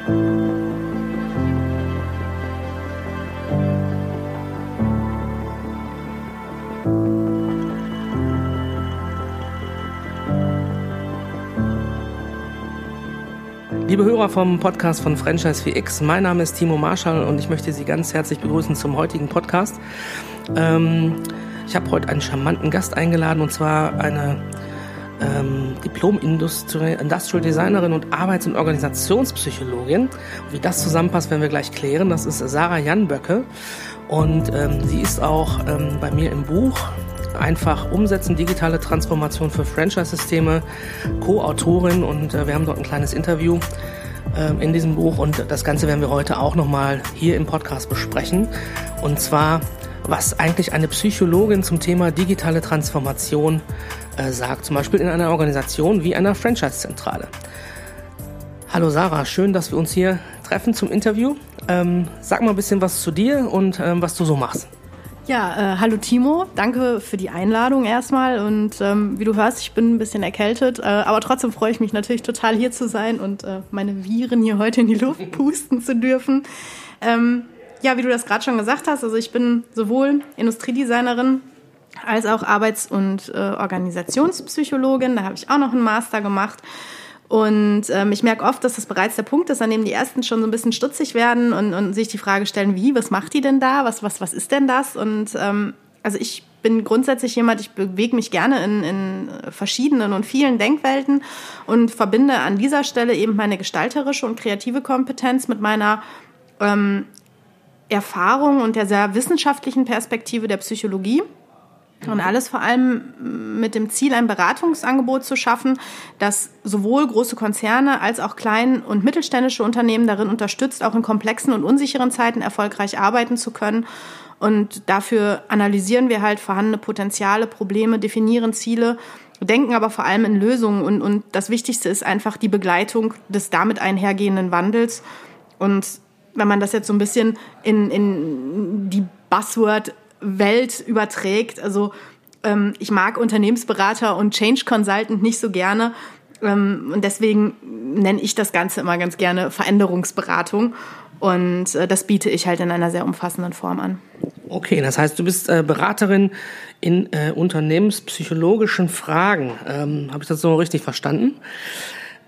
Liebe Hörer vom Podcast von Franchise 4X, mein Name ist Timo Marschall und ich möchte Sie ganz herzlich begrüßen zum heutigen Podcast. Ähm, ich habe heute einen charmanten Gast eingeladen und zwar eine ähm, Diplom-Industrial Designerin und Arbeits- und Organisationspsychologin. Wie das zusammenpasst, werden wir gleich klären. Das ist Sarah Janböcke und ähm, sie ist auch ähm, bei mir im Buch einfach umsetzen, digitale Transformation für Franchise-Systeme, Co-Autorin und äh, wir haben dort ein kleines Interview äh, in diesem Buch und das Ganze werden wir heute auch nochmal hier im Podcast besprechen und zwar was eigentlich eine Psychologin zum Thema digitale Transformation äh, sagt, zum Beispiel in einer Organisation wie einer Franchise-Zentrale. Hallo Sarah, schön, dass wir uns hier treffen zum Interview. Ähm, sag mal ein bisschen was zu dir und ähm, was du so machst. Ja, äh, hallo Timo, danke für die Einladung erstmal und ähm, wie du hörst, ich bin ein bisschen erkältet, äh, aber trotzdem freue ich mich natürlich total hier zu sein und äh, meine Viren hier heute in die Luft pusten zu dürfen. Ähm, ja, wie du das gerade schon gesagt hast, also ich bin sowohl Industriedesignerin als auch Arbeits- und äh, Organisationspsychologin, da habe ich auch noch einen Master gemacht und ähm, ich merke oft, dass das bereits der Punkt ist, an dem die Ersten schon so ein bisschen stutzig werden und, und sich die Frage stellen, wie, was macht die denn da? Was, was, was ist denn das? Und ähm, also ich bin grundsätzlich jemand, ich bewege mich gerne in, in verschiedenen und vielen Denkwelten und verbinde an dieser Stelle eben meine gestalterische und kreative Kompetenz mit meiner ähm, Erfahrung und der sehr wissenschaftlichen Perspektive der Psychologie. Und alles vor allem mit dem Ziel, ein Beratungsangebot zu schaffen, das sowohl große Konzerne als auch klein- und mittelständische Unternehmen darin unterstützt, auch in komplexen und unsicheren Zeiten erfolgreich arbeiten zu können. Und dafür analysieren wir halt vorhandene Potenziale, Probleme, definieren Ziele, denken aber vor allem in Lösungen. Und, und das Wichtigste ist einfach die Begleitung des damit einhergehenden Wandels. Und wenn man das jetzt so ein bisschen in, in die Buzzword Welt überträgt. Also ähm, ich mag Unternehmensberater und Change Consultant nicht so gerne. Ähm, und deswegen nenne ich das Ganze immer ganz gerne Veränderungsberatung. Und äh, das biete ich halt in einer sehr umfassenden Form an. Okay, das heißt, du bist äh, Beraterin in äh, unternehmenspsychologischen Fragen. Ähm, Habe ich das so richtig verstanden?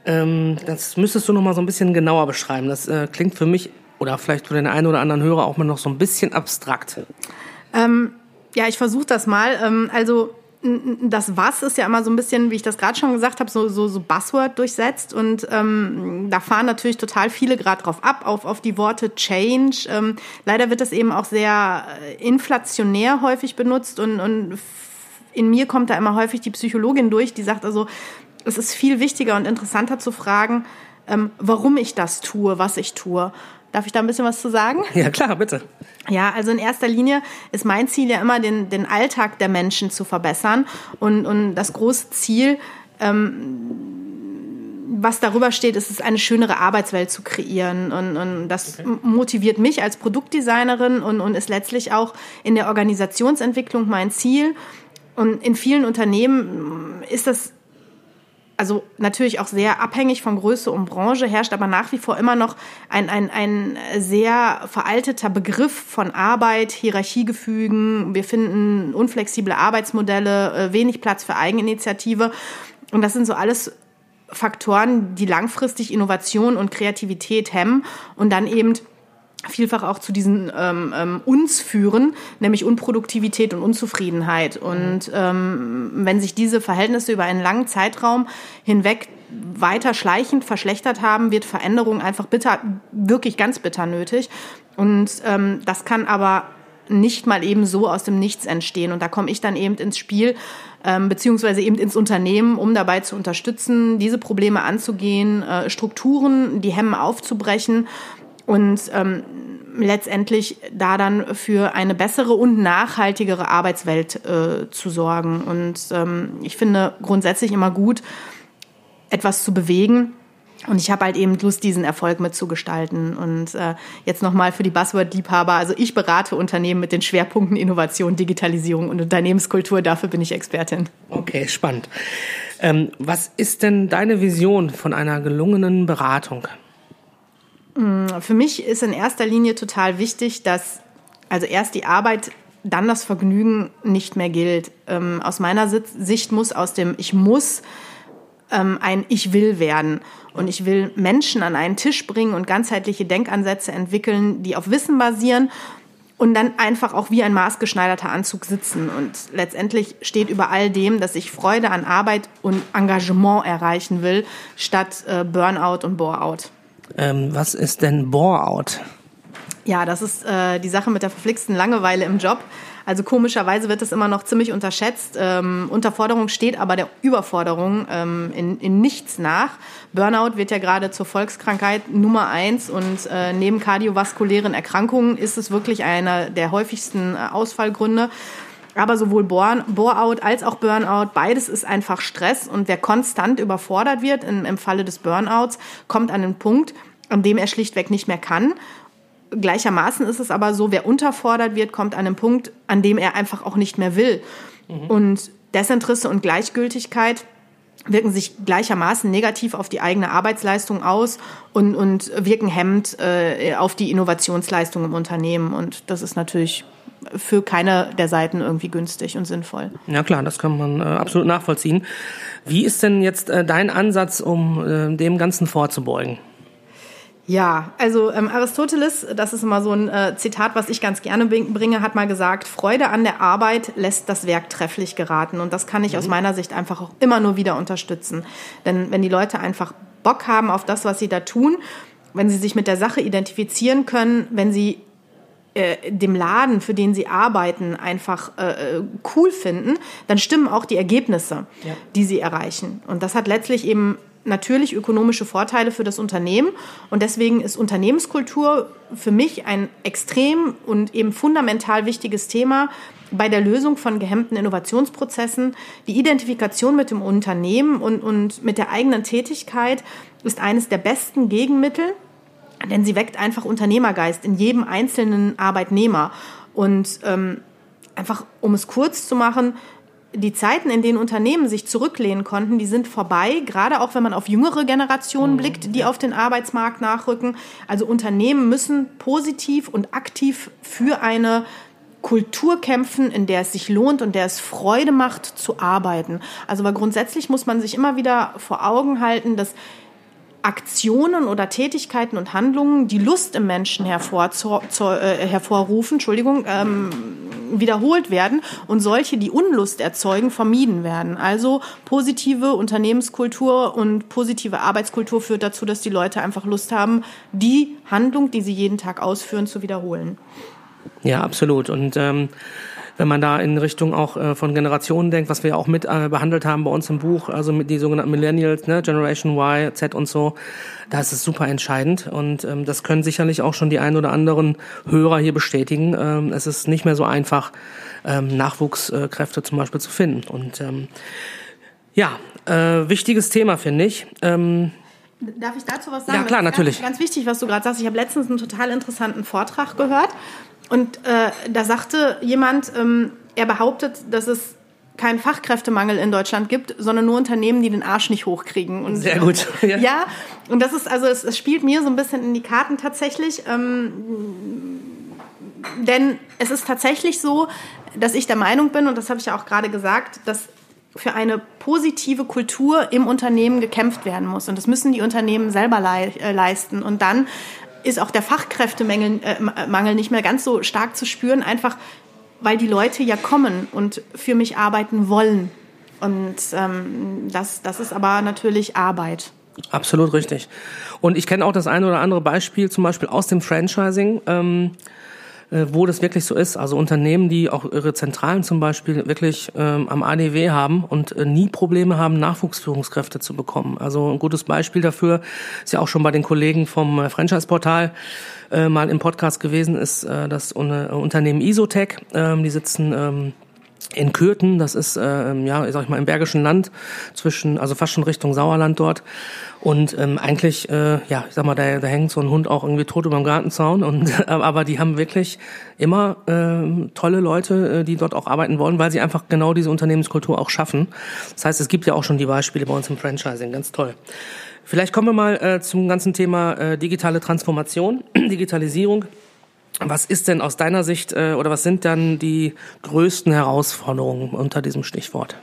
Ähm, das müsstest du noch mal so ein bisschen genauer beschreiben. Das äh, klingt für mich oder vielleicht für den einen oder anderen Hörer auch mal noch so ein bisschen abstrakt. Ähm, ja, ich versuche das mal. Ähm, also das Was ist ja immer so ein bisschen, wie ich das gerade schon gesagt habe, so, so, so Buzzword durchsetzt. Und ähm, da fahren natürlich total viele gerade drauf ab, auf, auf die Worte Change. Ähm, leider wird das eben auch sehr äh, inflationär häufig benutzt und, und in mir kommt da immer häufig die Psychologin durch, die sagt also, es ist viel wichtiger und interessanter zu fragen, ähm, warum ich das tue, was ich tue. Darf ich da ein bisschen was zu sagen? Ja, klar, bitte. Ja, also in erster Linie ist mein Ziel ja immer, den, den Alltag der Menschen zu verbessern. Und, und das große Ziel, ähm, was darüber steht, ist es, eine schönere Arbeitswelt zu kreieren. Und, und das okay. motiviert mich als Produktdesignerin und, und ist letztlich auch in der Organisationsentwicklung mein Ziel. Und in vielen Unternehmen ist das also natürlich auch sehr abhängig von Größe und Branche, herrscht aber nach wie vor immer noch ein, ein, ein sehr veralteter Begriff von Arbeit, Hierarchiegefügen. Wir finden unflexible Arbeitsmodelle, äh, wenig Platz für Eigeninitiative. Und das sind so alles Faktoren, die langfristig Innovation und Kreativität hemmen und dann eben vielfach auch zu diesen ähm, ähm, uns führen, nämlich Unproduktivität und Unzufriedenheit. Und ähm, wenn sich diese Verhältnisse über einen langen Zeitraum hinweg weiter schleichend verschlechtert haben, wird Veränderung einfach bitter, wirklich ganz bitter nötig. Und ähm, das kann aber nicht mal eben so aus dem Nichts entstehen. Und da komme ich dann eben ins Spiel, ähm, beziehungsweise eben ins Unternehmen, um dabei zu unterstützen, diese Probleme anzugehen, äh, Strukturen, die Hemmen aufzubrechen und ähm, letztendlich da dann für eine bessere und nachhaltigere Arbeitswelt äh, zu sorgen. Und ähm, ich finde grundsätzlich immer gut, etwas zu bewegen. Und ich habe halt eben Lust, diesen Erfolg mitzugestalten. Und äh, jetzt nochmal für die Buzzword-Liebhaber. Also ich berate Unternehmen mit den Schwerpunkten Innovation, Digitalisierung und Unternehmenskultur. Dafür bin ich Expertin. Okay, spannend. Ähm, was ist denn deine Vision von einer gelungenen Beratung? Für mich ist in erster Linie total wichtig, dass also erst die Arbeit, dann das Vergnügen nicht mehr gilt. Ähm, aus meiner Sicht muss aus dem Ich muss ähm, ein Ich will werden. Und ich will Menschen an einen Tisch bringen und ganzheitliche Denkansätze entwickeln, die auf Wissen basieren und dann einfach auch wie ein maßgeschneiderter Anzug sitzen. Und letztendlich steht über all dem, dass ich Freude an Arbeit und Engagement erreichen will, statt äh, Burnout und Boreout. Ähm, was ist denn Boreout? Ja, das ist äh, die Sache mit der verflixten Langeweile im Job. Also komischerweise wird das immer noch ziemlich unterschätzt. Ähm, Unterforderung steht aber der Überforderung ähm, in, in nichts nach. Burnout wird ja gerade zur Volkskrankheit Nummer eins und äh, neben kardiovaskulären Erkrankungen ist es wirklich einer der häufigsten äh, Ausfallgründe. Aber sowohl Bore-out als auch Burnout, beides ist einfach Stress. Und wer konstant überfordert wird, in, im Falle des Burnouts, kommt an den Punkt, an dem er schlichtweg nicht mehr kann. Gleichermaßen ist es aber so, wer unterfordert wird, kommt an einen Punkt, an dem er einfach auch nicht mehr will. Mhm. Und Desinteresse und Gleichgültigkeit wirken sich gleichermaßen negativ auf die eigene Arbeitsleistung aus und, und wirken hemmend äh, auf die Innovationsleistung im Unternehmen. Und das ist natürlich für keine der Seiten irgendwie günstig und sinnvoll. Ja klar, das kann man äh, absolut nachvollziehen. Wie ist denn jetzt äh, dein Ansatz, um äh, dem Ganzen vorzubeugen? Ja, also ähm, Aristoteles, das ist immer so ein äh, Zitat, was ich ganz gerne bringe, hat mal gesagt, Freude an der Arbeit lässt das Werk trefflich geraten. Und das kann ich mhm. aus meiner Sicht einfach auch immer nur wieder unterstützen. Denn wenn die Leute einfach Bock haben auf das, was sie da tun, wenn sie sich mit der Sache identifizieren können, wenn sie äh, dem Laden, für den sie arbeiten, einfach äh, äh cool finden, dann stimmen auch die Ergebnisse, ja. die sie erreichen. Und das hat letztlich eben natürlich ökonomische Vorteile für das Unternehmen. Und deswegen ist Unternehmenskultur für mich ein extrem und eben fundamental wichtiges Thema bei der Lösung von gehemmten Innovationsprozessen. Die Identifikation mit dem Unternehmen und, und mit der eigenen Tätigkeit ist eines der besten Gegenmittel, denn sie weckt einfach Unternehmergeist in jedem einzelnen Arbeitnehmer. Und ähm, einfach, um es kurz zu machen, die Zeiten, in denen Unternehmen sich zurücklehnen konnten, die sind vorbei, gerade auch wenn man auf jüngere Generationen mhm. blickt, die auf den Arbeitsmarkt nachrücken. Also Unternehmen müssen positiv und aktiv für eine Kultur kämpfen, in der es sich lohnt und der es Freude macht zu arbeiten. Also weil grundsätzlich muss man sich immer wieder vor Augen halten, dass Aktionen oder Tätigkeiten und Handlungen, die Lust im Menschen hervor, zu, zu, äh, hervorrufen, Entschuldigung, ähm, wiederholt werden und solche, die Unlust erzeugen, vermieden werden. Also positive Unternehmenskultur und positive Arbeitskultur führt dazu, dass die Leute einfach Lust haben, die Handlung, die sie jeden Tag ausführen, zu wiederholen. Ja, absolut. Und ähm wenn man da in Richtung auch äh, von Generationen denkt, was wir auch mit äh, behandelt haben bei uns im Buch, also mit die sogenannten Millennials, ne, Generation Y, Z und so, da ist es super entscheidend und ähm, das können sicherlich auch schon die ein oder anderen Hörer hier bestätigen. Ähm, es ist nicht mehr so einfach, ähm, Nachwuchskräfte zum Beispiel zu finden und ähm, ja, äh, wichtiges Thema finde ich. Ähm, Darf ich dazu was sagen? Ja, klar, natürlich. Ganz, ganz wichtig, was du gerade sagst. Ich habe letztens einen total interessanten Vortrag gehört und äh, da sagte jemand, ähm, er behauptet, dass es keinen Fachkräftemangel in Deutschland gibt, sondern nur Unternehmen, die den Arsch nicht hochkriegen. Und, Sehr gut. Ja. ja, und das ist, also es, es, spielt mir so ein bisschen in die Karten tatsächlich. Ähm, denn es ist tatsächlich so, dass ich der Meinung bin, und das habe ich ja auch gerade gesagt, dass für eine positive Kultur im Unternehmen gekämpft werden muss. Und das müssen die Unternehmen selber äh, leisten. Und dann ist auch der Fachkräftemangel äh, Mangel nicht mehr ganz so stark zu spüren, einfach weil die Leute ja kommen und für mich arbeiten wollen. Und ähm, das, das ist aber natürlich Arbeit. Absolut richtig. Und ich kenne auch das eine oder andere Beispiel, zum Beispiel aus dem Franchising. Ähm äh, wo das wirklich so ist. Also Unternehmen, die auch ihre Zentralen zum Beispiel wirklich ähm, am ADW haben und äh, nie Probleme haben, Nachwuchsführungskräfte zu bekommen. Also ein gutes Beispiel dafür ist ja auch schon bei den Kollegen vom äh, Franchise-Portal äh, mal im Podcast gewesen, ist äh, das Unternehmen Isotech. Ähm, die sitzen ähm, in Kürten, das ist äh, ja, sag ich mal, im Bergischen Land zwischen, also fast schon Richtung Sauerland dort. Und ähm, eigentlich, äh, ja, ich sag mal, da, da hängt so ein Hund auch irgendwie tot über dem Gartenzaun. Und aber die haben wirklich immer äh, tolle Leute, äh, die dort auch arbeiten wollen, weil sie einfach genau diese Unternehmenskultur auch schaffen. Das heißt, es gibt ja auch schon die Beispiele bei uns im Franchising, ganz toll. Vielleicht kommen wir mal äh, zum ganzen Thema äh, digitale Transformation, Digitalisierung. Was ist denn aus deiner Sicht äh, oder was sind dann die größten Herausforderungen unter diesem Stichwort?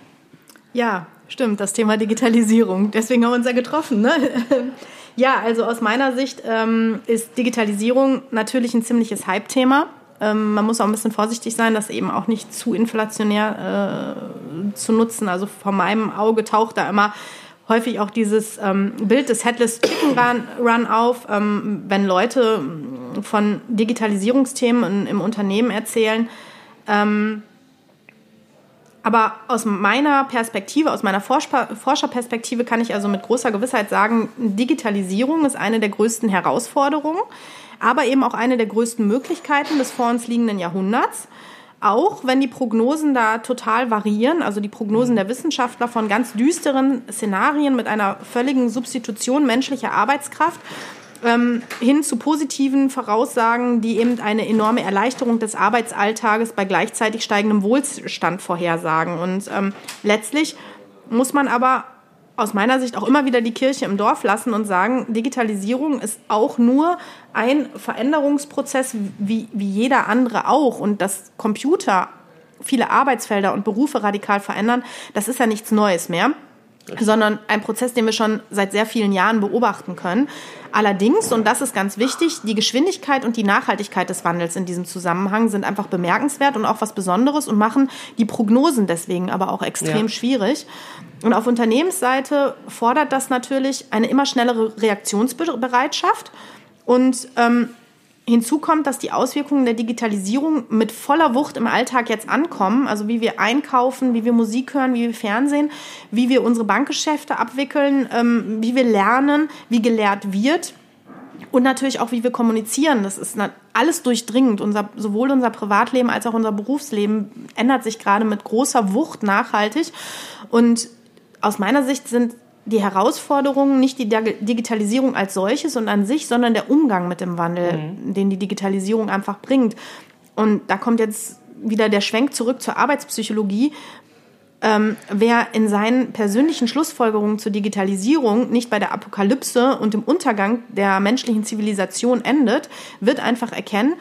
Ja, stimmt, das Thema Digitalisierung. Deswegen haben wir uns ja getroffen. Ne? ja, also aus meiner Sicht ähm, ist Digitalisierung natürlich ein ziemliches Hype-Thema. Ähm, man muss auch ein bisschen vorsichtig sein, das eben auch nicht zu inflationär äh, zu nutzen. Also vor meinem Auge taucht da immer häufig auch dieses ähm, Bild des Headless Chicken Run, Run auf, ähm, wenn Leute von Digitalisierungsthemen in, im Unternehmen erzählen. Ähm, aber aus meiner Perspektive, aus meiner Forscherperspektive kann ich also mit großer Gewissheit sagen, Digitalisierung ist eine der größten Herausforderungen, aber eben auch eine der größten Möglichkeiten des vor uns liegenden Jahrhunderts. Auch wenn die Prognosen da total variieren, also die Prognosen der Wissenschaftler von ganz düsteren Szenarien mit einer völligen Substitution menschlicher Arbeitskraft ähm, hin zu positiven Voraussagen, die eben eine enorme Erleichterung des Arbeitsalltages bei gleichzeitig steigendem Wohlstand vorhersagen. Und ähm, letztlich muss man aber aus meiner Sicht auch immer wieder die Kirche im Dorf lassen und sagen, Digitalisierung ist auch nur ein Veränderungsprozess wie, wie jeder andere auch. Und dass Computer viele Arbeitsfelder und Berufe radikal verändern, das ist ja nichts Neues mehr sondern ein Prozess, den wir schon seit sehr vielen Jahren beobachten können. Allerdings, und das ist ganz wichtig, die Geschwindigkeit und die Nachhaltigkeit des Wandels in diesem Zusammenhang sind einfach bemerkenswert und auch was Besonderes und machen die Prognosen deswegen aber auch extrem ja. schwierig. Und auf Unternehmensseite fordert das natürlich eine immer schnellere Reaktionsbereitschaft. Und ähm, hinzu kommt, dass die Auswirkungen der Digitalisierung mit voller Wucht im Alltag jetzt ankommen. Also wie wir einkaufen, wie wir Musik hören, wie wir Fernsehen, wie wir unsere Bankgeschäfte abwickeln, ähm, wie wir lernen, wie gelehrt wird. Und natürlich auch, wie wir kommunizieren. Das ist alles durchdringend. Unser, sowohl unser Privatleben als auch unser Berufsleben ändert sich gerade mit großer Wucht nachhaltig. Und aus meiner Sicht sind die Herausforderungen nicht die Digitalisierung als solches und an sich, sondern der Umgang mit dem Wandel, mhm. den die Digitalisierung einfach bringt. Und da kommt jetzt wieder der Schwenk zurück zur Arbeitspsychologie. Ähm, wer in seinen persönlichen Schlussfolgerungen zur Digitalisierung nicht bei der Apokalypse und dem Untergang der menschlichen Zivilisation endet, wird einfach erkennen,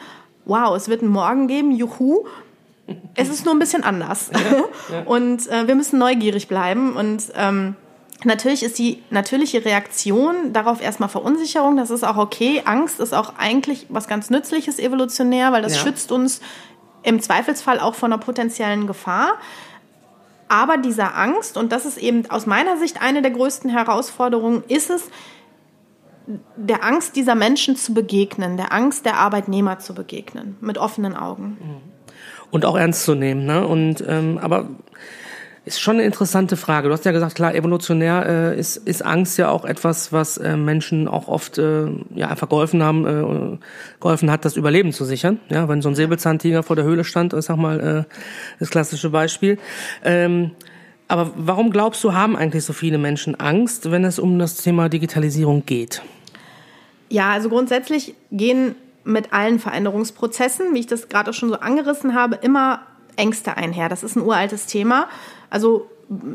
wow, es wird einen Morgen geben, juhu, es ist nur ein bisschen anders. Ja, ja. Und äh, wir müssen neugierig bleiben. Und ähm, natürlich ist die natürliche Reaktion darauf erstmal Verunsicherung. Das ist auch okay. Angst ist auch eigentlich was ganz Nützliches evolutionär, weil das ja. schützt uns im Zweifelsfall auch vor einer potenziellen Gefahr. Aber dieser Angst, und das ist eben aus meiner Sicht eine der größten Herausforderungen, ist es, der Angst dieser Menschen zu begegnen, der Angst der Arbeitnehmer zu begegnen, mit offenen Augen. Mhm und auch ernst zu nehmen. Ne? Und ähm, aber ist schon eine interessante Frage. Du hast ja gesagt, klar, evolutionär äh, ist, ist Angst ja auch etwas, was äh, Menschen auch oft äh, ja einfach geholfen haben, äh, geholfen hat, das Überleben zu sichern. Ja, wenn so ein Säbelzahntiger vor der Höhle stand, ich sag mal, äh, das klassische Beispiel. Ähm, aber warum glaubst du, haben eigentlich so viele Menschen Angst, wenn es um das Thema Digitalisierung geht? Ja, also grundsätzlich gehen mit allen Veränderungsprozessen, wie ich das gerade auch schon so angerissen habe, immer Ängste einher. Das ist ein uraltes Thema. Also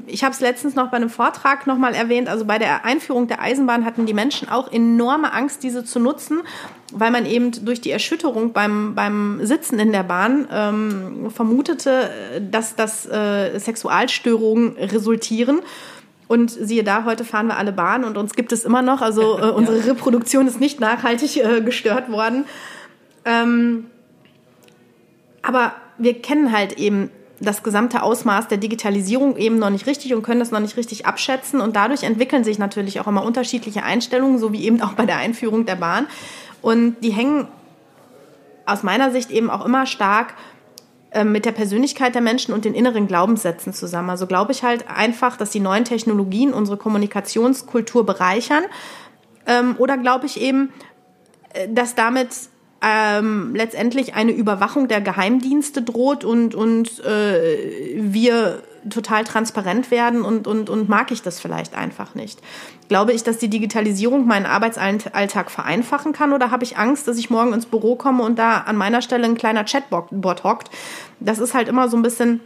ich habe es letztens noch bei einem Vortrag nochmal erwähnt, also bei der Einführung der Eisenbahn hatten die Menschen auch enorme Angst, diese zu nutzen, weil man eben durch die Erschütterung beim, beim Sitzen in der Bahn ähm, vermutete, dass das äh, Sexualstörungen resultieren. Und siehe da, heute fahren wir alle Bahn und uns gibt es immer noch. Also äh, unsere. Reproduktion ist nicht nachhaltig äh, gestört worden. Ähm, aber wir kennen halt eben das gesamte Ausmaß der Digitalisierung eben noch nicht richtig und können das noch nicht richtig abschätzen. Und dadurch entwickeln sich natürlich auch immer unterschiedliche Einstellungen, so wie eben auch bei der Einführung der Bahn. Und die hängen aus meiner Sicht eben auch immer stark ähm, mit der Persönlichkeit der Menschen und den inneren Glaubenssätzen zusammen. Also glaube ich halt einfach, dass die neuen Technologien unsere Kommunikationskultur bereichern. Ähm, oder glaube ich eben, äh, dass damit ähm, letztendlich eine Überwachung der Geheimdienste droht und, und äh, wir total transparent werden und, und, und mag ich das vielleicht einfach nicht. Glaube ich, dass die Digitalisierung meinen Arbeitsalltag vereinfachen kann oder habe ich Angst, dass ich morgen ins Büro komme und da an meiner Stelle ein kleiner Chatbot hockt? Das ist halt immer so ein bisschen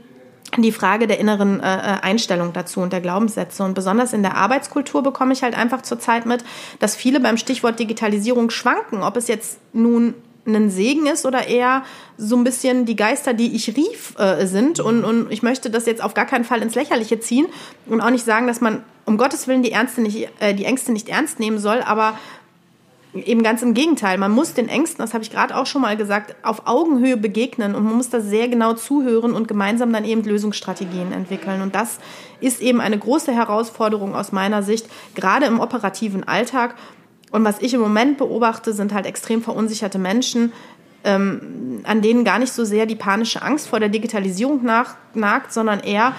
die Frage der inneren äh, Einstellung dazu und der Glaubenssätze. Und besonders in der Arbeitskultur bekomme ich halt einfach zurzeit mit, dass viele beim Stichwort Digitalisierung schwanken, ob es jetzt nun ein Segen ist oder eher so ein bisschen die Geister, die ich rief, äh, sind. Und, und ich möchte das jetzt auf gar keinen Fall ins Lächerliche ziehen und auch nicht sagen, dass man um Gottes Willen die, Ernste nicht, äh, die Ängste nicht ernst nehmen soll, aber Eben ganz im Gegenteil. Man muss den Ängsten, das habe ich gerade auch schon mal gesagt, auf Augenhöhe begegnen und man muss da sehr genau zuhören und gemeinsam dann eben Lösungsstrategien entwickeln. Und das ist eben eine große Herausforderung aus meiner Sicht, gerade im operativen Alltag. Und was ich im Moment beobachte, sind halt extrem verunsicherte Menschen, ähm, an denen gar nicht so sehr die panische Angst vor der Digitalisierung nach, nagt, sondern eher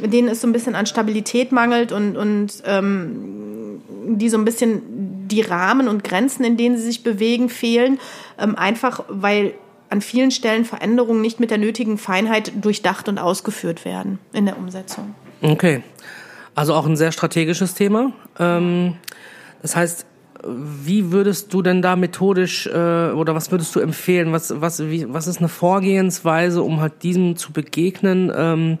denen es so ein bisschen an Stabilität mangelt und, und ähm, die so ein bisschen die Rahmen und Grenzen, in denen sie sich bewegen, fehlen. Ähm, einfach weil an vielen Stellen Veränderungen nicht mit der nötigen Feinheit durchdacht und ausgeführt werden in der Umsetzung. Okay. Also auch ein sehr strategisches Thema. Ähm, das heißt, wie würdest du denn da methodisch äh, oder was würdest du empfehlen? Was, was, wie, was ist eine Vorgehensweise, um halt diesem zu begegnen? Ähm,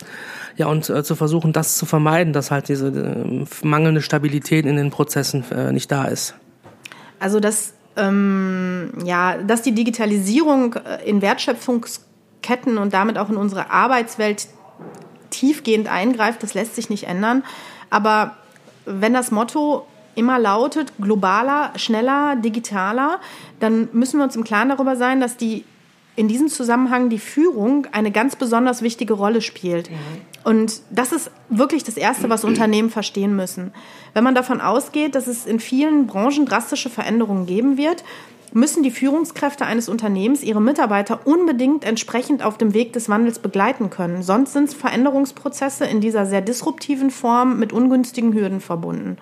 ja, und äh, zu versuchen, das zu vermeiden, dass halt diese äh, mangelnde Stabilität in den Prozessen äh, nicht da ist. Also dass, ähm, ja, dass die Digitalisierung äh, in Wertschöpfungsketten und damit auch in unsere Arbeitswelt tiefgehend eingreift, das lässt sich nicht ändern. Aber wenn das Motto immer lautet, globaler, schneller, digitaler, dann müssen wir uns im Klaren darüber sein, dass die in diesem Zusammenhang die Führung eine ganz besonders wichtige Rolle spielt. Mhm. Und das ist wirklich das Erste, was Unternehmen verstehen müssen. Wenn man davon ausgeht, dass es in vielen Branchen drastische Veränderungen geben wird, müssen die Führungskräfte eines Unternehmens ihre Mitarbeiter unbedingt entsprechend auf dem Weg des Wandels begleiten können. Sonst sind Veränderungsprozesse in dieser sehr disruptiven Form mit ungünstigen Hürden verbunden.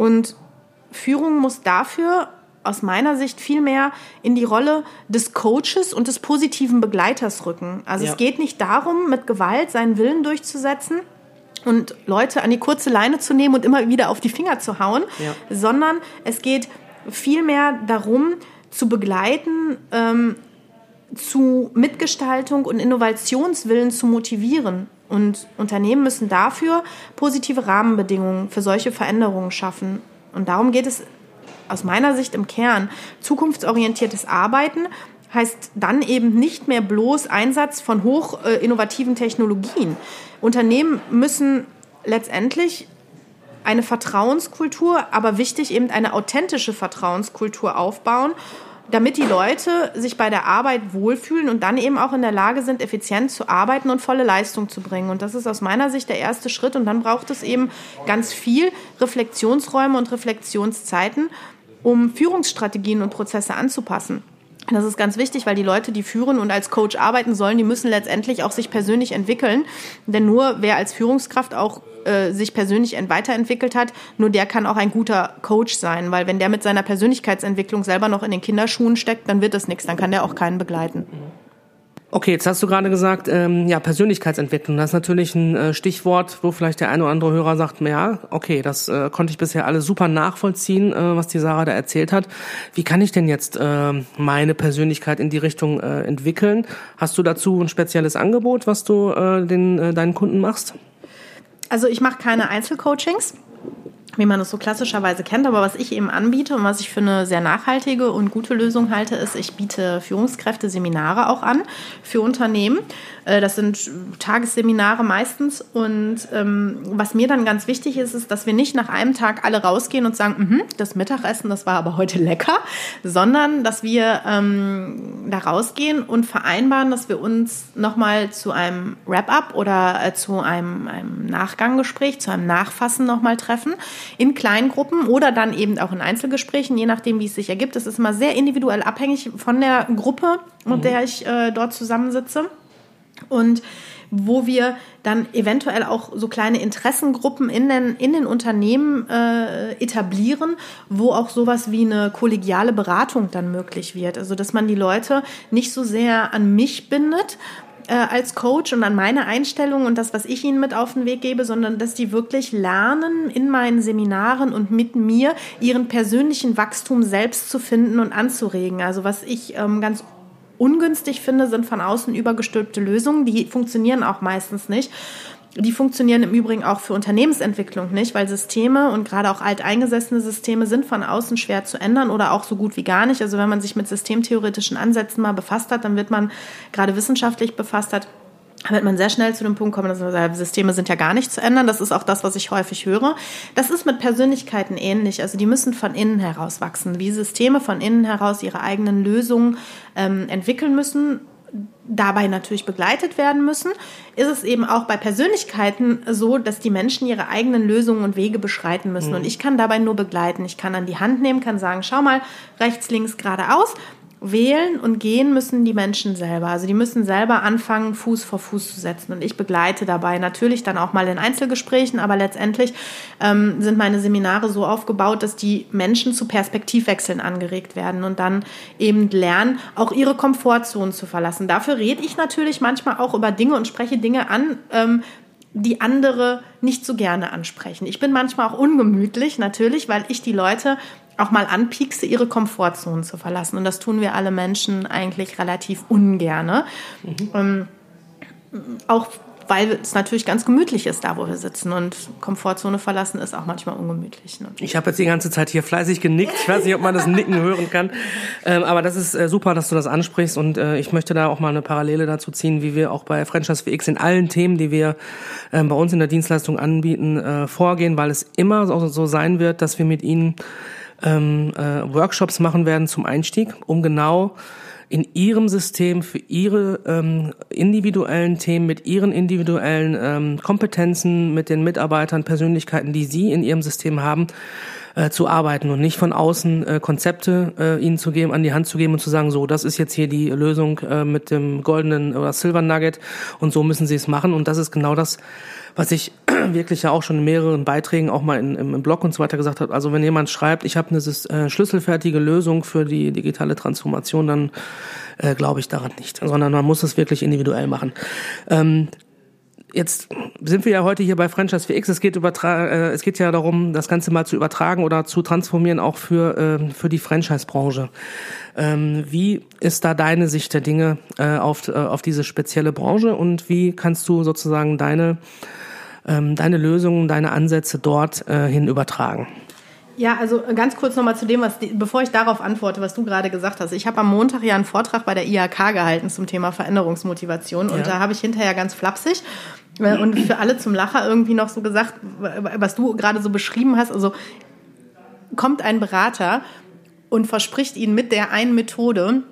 Und Führung muss dafür aus meiner Sicht viel mehr in die Rolle des Coaches und des positiven Begleiters rücken. Also ja. es geht nicht darum, mit Gewalt seinen Willen durchzusetzen und Leute an die kurze Leine zu nehmen und immer wieder auf die Finger zu hauen, ja. sondern es geht vielmehr darum, zu begleiten, ähm, zu Mitgestaltung und Innovationswillen zu motivieren. Und Unternehmen müssen dafür positive Rahmenbedingungen für solche Veränderungen schaffen. Und darum geht es aus meiner Sicht im Kern zukunftsorientiertes Arbeiten heißt dann eben nicht mehr bloß Einsatz von hoch äh, innovativen Technologien. Unternehmen müssen letztendlich eine Vertrauenskultur, aber wichtig eben eine authentische Vertrauenskultur aufbauen, damit die Leute sich bei der Arbeit wohlfühlen und dann eben auch in der Lage sind, effizient zu arbeiten und volle Leistung zu bringen. Und das ist aus meiner Sicht der erste Schritt. Und dann braucht es eben ganz viel Reflexionsräume und Reflexionszeiten, um Führungsstrategien und Prozesse anzupassen. Das ist ganz wichtig, weil die Leute, die führen und als Coach arbeiten sollen, die müssen letztendlich auch sich persönlich entwickeln. Denn nur wer als Führungskraft auch äh, sich persönlich weiterentwickelt hat, nur der kann auch ein guter Coach sein. Weil wenn der mit seiner Persönlichkeitsentwicklung selber noch in den Kinderschuhen steckt, dann wird das nichts, dann kann der auch keinen begleiten. Okay, jetzt hast du gerade gesagt, ähm, ja, Persönlichkeitsentwicklung. Das ist natürlich ein äh, Stichwort, wo vielleicht der eine oder andere Hörer sagt, ja, okay, das äh, konnte ich bisher alles super nachvollziehen, äh, was die Sarah da erzählt hat. Wie kann ich denn jetzt äh, meine Persönlichkeit in die Richtung äh, entwickeln? Hast du dazu ein spezielles Angebot, was du äh, den, äh, deinen Kunden machst? Also ich mache keine Einzelcoachings wie man es so klassischerweise kennt. Aber was ich eben anbiete und was ich für eine sehr nachhaltige und gute Lösung halte, ist, ich biete Führungskräfte-Seminare auch an für Unternehmen. Äh, das sind Tagesseminare meistens. Und ähm, was mir dann ganz wichtig ist, ist, dass wir nicht nach einem Tag alle rausgehen und sagen, mhm, das Mittagessen, das war aber heute lecker, sondern dass wir ähm, da rausgehen und vereinbaren, dass wir uns nochmal zu einem Wrap-up oder äh, zu einem, einem Nachganggespräch, zu einem Nachfassen nochmal treffen in kleinen Gruppen oder dann eben auch in Einzelgesprächen, je nachdem, wie es sich ergibt. Das ist immer sehr individuell abhängig von der Gruppe, mit mhm. der ich äh, dort zusammensitze. Und wo wir dann eventuell auch so kleine Interessengruppen in den, in den Unternehmen äh, etablieren, wo auch sowas wie eine kollegiale Beratung dann möglich wird. Also dass man die Leute nicht so sehr an mich bindet, äh, als Coach und an meine Einstellung und das, was ich ihnen mit auf den Weg gebe, sondern dass die wirklich lernen, in meinen Seminaren und mit mir ihren persönlichen Wachstum selbst zu finden und anzuregen. Also was ich ähm, ganz ungünstig finde, sind von außen übergestülpte Lösungen. Die funktionieren auch meistens nicht. Die funktionieren im Übrigen auch für Unternehmensentwicklung nicht, weil Systeme und gerade auch alteingesessene Systeme sind von außen schwer zu ändern oder auch so gut wie gar nicht. Also wenn man sich mit systemtheoretischen Ansätzen mal befasst hat, dann wird man gerade wissenschaftlich befasst hat, wird man sehr schnell zu dem Punkt kommen, dass man sagt, Systeme sind ja gar nicht zu ändern. Das ist auch das, was ich häufig höre. Das ist mit Persönlichkeiten ähnlich. Also die müssen von innen heraus wachsen. Wie Systeme von innen heraus ihre eigenen Lösungen ähm, entwickeln müssen dabei natürlich begleitet werden müssen, ist es eben auch bei Persönlichkeiten so, dass die Menschen ihre eigenen Lösungen und Wege beschreiten müssen. Mhm. Und ich kann dabei nur begleiten. Ich kann an die Hand nehmen, kann sagen, schau mal, rechts, links, geradeaus wählen und gehen müssen die Menschen selber. Also die müssen selber anfangen, Fuß vor Fuß zu setzen. Und ich begleite dabei natürlich dann auch mal in Einzelgesprächen, aber letztendlich ähm, sind meine Seminare so aufgebaut, dass die Menschen zu Perspektivwechseln angeregt werden und dann eben lernen, auch ihre Komfortzonen zu verlassen. Dafür rede ich natürlich manchmal auch über Dinge und spreche Dinge an, ähm, die andere nicht so gerne ansprechen. Ich bin manchmal auch ungemütlich, natürlich, weil ich die Leute auch mal anpiekse, ihre Komfortzone zu verlassen. Und das tun wir alle Menschen eigentlich relativ ungerne. Mhm. Ähm, auch weil es natürlich ganz gemütlich ist, da wo wir sitzen. Und Komfortzone verlassen ist auch manchmal ungemütlich. Ne? Ich habe jetzt die ganze Zeit hier fleißig genickt. Ich weiß nicht, ob man das Nicken hören kann. Ähm, aber das ist äh, super, dass du das ansprichst. Und äh, ich möchte da auch mal eine Parallele dazu ziehen, wie wir auch bei Franchise VX in allen Themen, die wir äh, bei uns in der Dienstleistung anbieten, äh, vorgehen, weil es immer so, so sein wird, dass wir mit ihnen ähm, äh, Workshops machen werden zum Einstieg, um genau in ihrem System für ihre ähm, individuellen Themen, mit ihren individuellen ähm, Kompetenzen, mit den Mitarbeitern, Persönlichkeiten, die sie in ihrem System haben, äh, zu arbeiten und nicht von außen äh, Konzepte äh, ihnen zu geben, an die Hand zu geben und zu sagen, so, das ist jetzt hier die Lösung äh, mit dem goldenen oder Silver Nugget und so müssen sie es machen. Und das ist genau das, was ich wirklich ja auch schon in mehreren Beiträgen auch mal in, im Blog und so weiter gesagt habe. Also wenn jemand schreibt, ich habe eine äh, schlüsselfertige Lösung für die digitale Transformation, dann äh, glaube ich daran nicht, sondern man muss es wirklich individuell machen. Ähm, Jetzt sind wir ja heute hier bei Franchise 4X. Es geht, übertra äh, es geht ja darum, das Ganze mal zu übertragen oder zu transformieren, auch für, äh, für die Franchise-Branche. Ähm, wie ist da deine Sicht der Dinge äh, auf, äh, auf diese spezielle Branche und wie kannst du sozusagen deine ähm, deine Lösungen, deine Ansätze dort äh, hin übertragen? Ja, also ganz kurz nochmal zu dem, was, bevor ich darauf antworte, was du gerade gesagt hast. Ich habe am Montag ja einen Vortrag bei der IHK gehalten zum Thema Veränderungsmotivation und ja. da habe ich hinterher ganz flapsig äh, und für alle zum Lacher irgendwie noch so gesagt, was du gerade so beschrieben hast. Also kommt ein Berater und verspricht ihnen mit der einen Methode,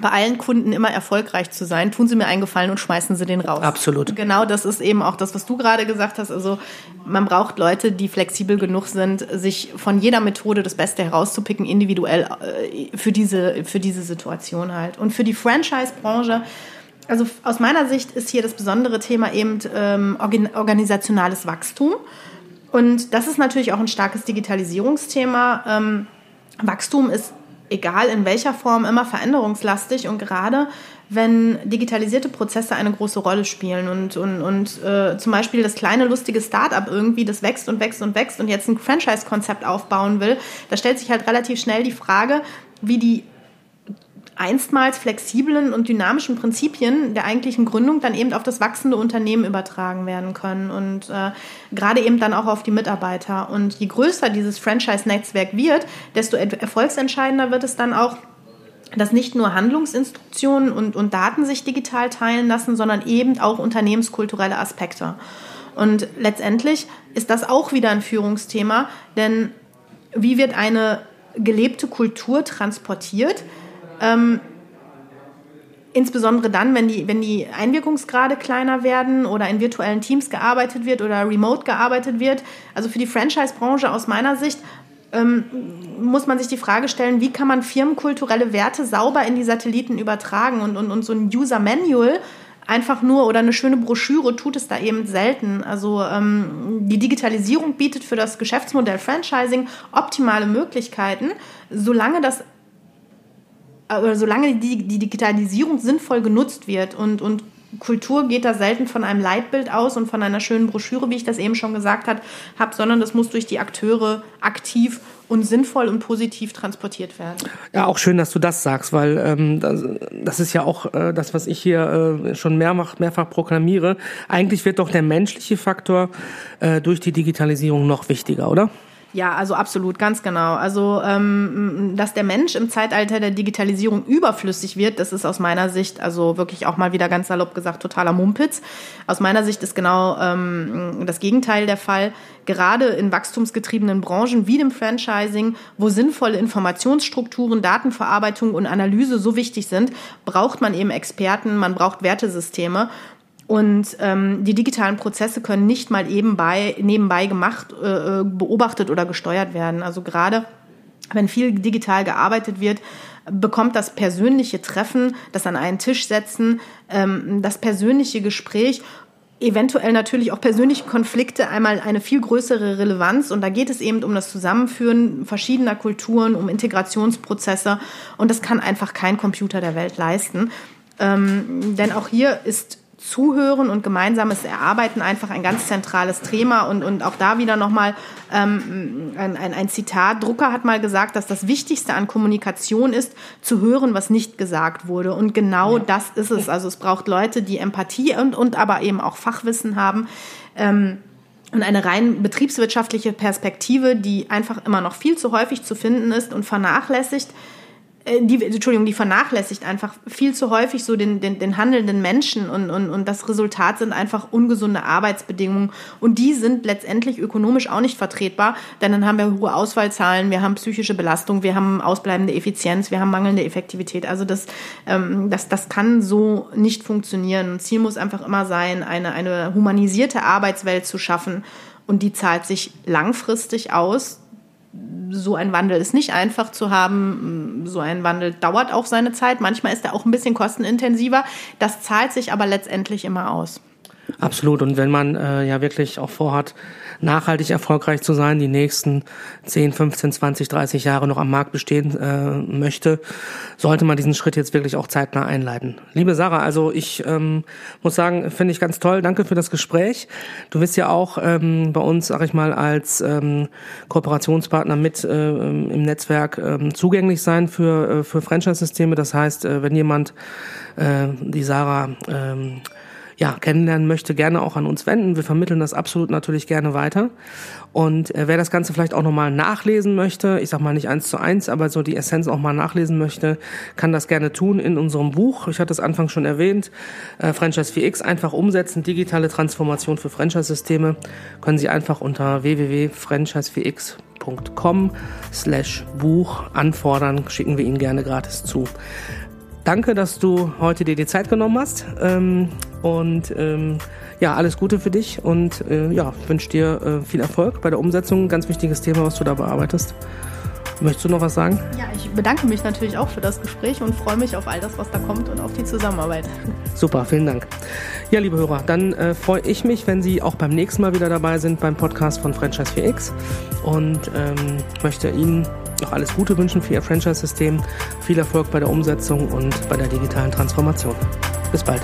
bei allen Kunden immer erfolgreich zu sein, tun Sie mir einen Gefallen und schmeißen Sie den raus. Absolut. Genau, das ist eben auch das, was du gerade gesagt hast. Also man braucht Leute, die flexibel genug sind, sich von jeder Methode das Beste herauszupicken, individuell äh, für diese, für diese Situation halt. Und für die Franchise-Branche, also aus meiner Sicht ist hier das besondere Thema eben ähm, organisationales Wachstum. Und das ist natürlich auch ein starkes Digitalisierungsthema. Ähm, Wachstum ist egal in welcher Form, immer veränderungslastig und gerade wenn digitalisierte Prozesse eine große Rolle spielen und, und, und äh, zum Beispiel das kleine lustige Startup irgendwie, das wächst und wächst und wächst und jetzt ein Franchise-Konzept aufbauen will, da stellt sich halt relativ schnell die Frage, wie die einstmals flexiblen und dynamischen Prinzipien der eigentlichen Gründung dann eben auf das wachsende Unternehmen übertragen werden können und äh, gerade eben dann auch auf die Mitarbeiter. Und je größer dieses Franchise-Netzwerk wird, desto erfolgsentscheidender wird es dann auch, dass nicht nur Handlungsinstruktionen und, und Daten sich digital teilen lassen, sondern eben auch unternehmenskulturelle Aspekte. Und letztendlich ist das auch wieder ein Führungsthema, denn wie wird eine gelebte Kultur transportiert? Ähm, insbesondere dann, wenn die, wenn die Einwirkungsgrade kleiner werden oder in virtuellen Teams gearbeitet wird oder remote gearbeitet wird. Also für die Franchise-Branche aus meiner Sicht ähm, muss man sich die Frage stellen, wie kann man firmenkulturelle Werte sauber in die Satelliten übertragen und, und, und so ein User-Manual einfach nur oder eine schöne Broschüre tut es da eben selten. Also ähm, die Digitalisierung bietet für das Geschäftsmodell Franchising optimale Möglichkeiten, solange das oder solange die, die Digitalisierung sinnvoll genutzt wird und, und Kultur geht da selten von einem Leitbild aus und von einer schönen Broschüre, wie ich das eben schon gesagt habe, sondern das muss durch die Akteure aktiv und sinnvoll und positiv transportiert werden. Ja, auch schön, dass du das sagst, weil ähm, das, das ist ja auch äh, das, was ich hier äh, schon mehrfach, mehrfach proklamiere. Eigentlich wird doch der menschliche Faktor äh, durch die Digitalisierung noch wichtiger, oder? Ja, also absolut, ganz genau. Also, ähm, dass der Mensch im Zeitalter der Digitalisierung überflüssig wird, das ist aus meiner Sicht, also wirklich auch mal wieder ganz salopp gesagt, totaler Mumpitz. Aus meiner Sicht ist genau ähm, das Gegenteil der Fall. Gerade in wachstumsgetriebenen Branchen wie dem Franchising, wo sinnvolle Informationsstrukturen, Datenverarbeitung und Analyse so wichtig sind, braucht man eben Experten, man braucht Wertesysteme. Und ähm, die digitalen Prozesse können nicht mal eben bei, nebenbei gemacht, äh, äh, beobachtet oder gesteuert werden. Also gerade wenn viel digital gearbeitet wird, bekommt das persönliche Treffen, das an einen Tisch setzen, ähm, das persönliche Gespräch eventuell natürlich auch persönliche Konflikte einmal eine viel größere Relevanz. Und da geht es eben um das Zusammenführen verschiedener Kulturen, um Integrationsprozesse. Und das kann einfach kein Computer der Welt leisten. Ähm, denn auch hier ist Zuhören und gemeinsames Erarbeiten einfach ein ganz zentrales Thema. Und, und auch da wieder nochmal ähm, ein, ein, ein Zitat. Drucker hat mal gesagt, dass das Wichtigste an Kommunikation ist, zu hören, was nicht gesagt wurde. Und genau ja. das ist es. Also es braucht Leute, die Empathie und, und aber eben auch Fachwissen haben. Ähm, und eine rein betriebswirtschaftliche Perspektive, die einfach immer noch viel zu häufig zu finden ist und vernachlässigt die, Entschuldigung, die vernachlässigt einfach viel zu häufig so den, den, den handelnden Menschen und, und, und das Resultat sind einfach ungesunde Arbeitsbedingungen und die sind letztendlich ökonomisch auch nicht vertretbar, denn dann haben wir hohe Ausfallzahlen, wir haben psychische Belastung, wir haben ausbleibende Effizienz, wir haben mangelnde Effektivität. Also das, ähm, das, das kann so nicht funktionieren. Ziel muss einfach immer sein, eine, eine humanisierte Arbeitswelt zu schaffen und die zahlt sich langfristig aus so ein Wandel ist nicht einfach zu haben. So ein Wandel dauert auch seine Zeit. Manchmal ist er auch ein bisschen kostenintensiver. Das zahlt sich aber letztendlich immer aus. Absolut. Und wenn man äh, ja wirklich auch vorhat, nachhaltig erfolgreich zu sein, die nächsten 10, 15, 20, 30 Jahre noch am Markt bestehen äh, möchte, sollte man diesen Schritt jetzt wirklich auch zeitnah einleiten. Liebe Sarah, also ich ähm, muss sagen, finde ich ganz toll. Danke für das Gespräch. Du wirst ja auch ähm, bei uns, sag ich mal, als ähm, Kooperationspartner mit äh, im Netzwerk ähm, zugänglich sein für, äh, für Franchise-Systeme. Das heißt, äh, wenn jemand äh, die Sarah ähm, ja, kennenlernen möchte, gerne auch an uns wenden. Wir vermitteln das absolut natürlich gerne weiter. Und äh, wer das Ganze vielleicht auch nochmal nachlesen möchte, ich sag mal nicht eins zu eins, aber so die Essenz auch mal nachlesen möchte, kann das gerne tun in unserem Buch. Ich hatte es anfangs schon erwähnt, äh, Franchise 4X, einfach umsetzen, digitale Transformation für Franchise-Systeme, können Sie einfach unter www.franchise4x.com slash Buch anfordern, schicken wir Ihnen gerne gratis zu. Danke, dass du heute dir die Zeit genommen hast. Ähm, und ähm, ja, alles Gute für dich und äh, ja, wünsche dir äh, viel Erfolg bei der Umsetzung. Ganz wichtiges Thema, was du da bearbeitest. Möchtest du noch was sagen? Ja, ich bedanke mich natürlich auch für das Gespräch und freue mich auf all das, was da kommt und auf die Zusammenarbeit. Super, vielen Dank. Ja, liebe Hörer, dann äh, freue ich mich, wenn Sie auch beim nächsten Mal wieder dabei sind beim Podcast von Franchise 4X und ähm, möchte Ihnen noch alles Gute wünschen für Ihr Franchise-System, viel Erfolg bei der Umsetzung und bei der digitalen Transformation. Bis bald.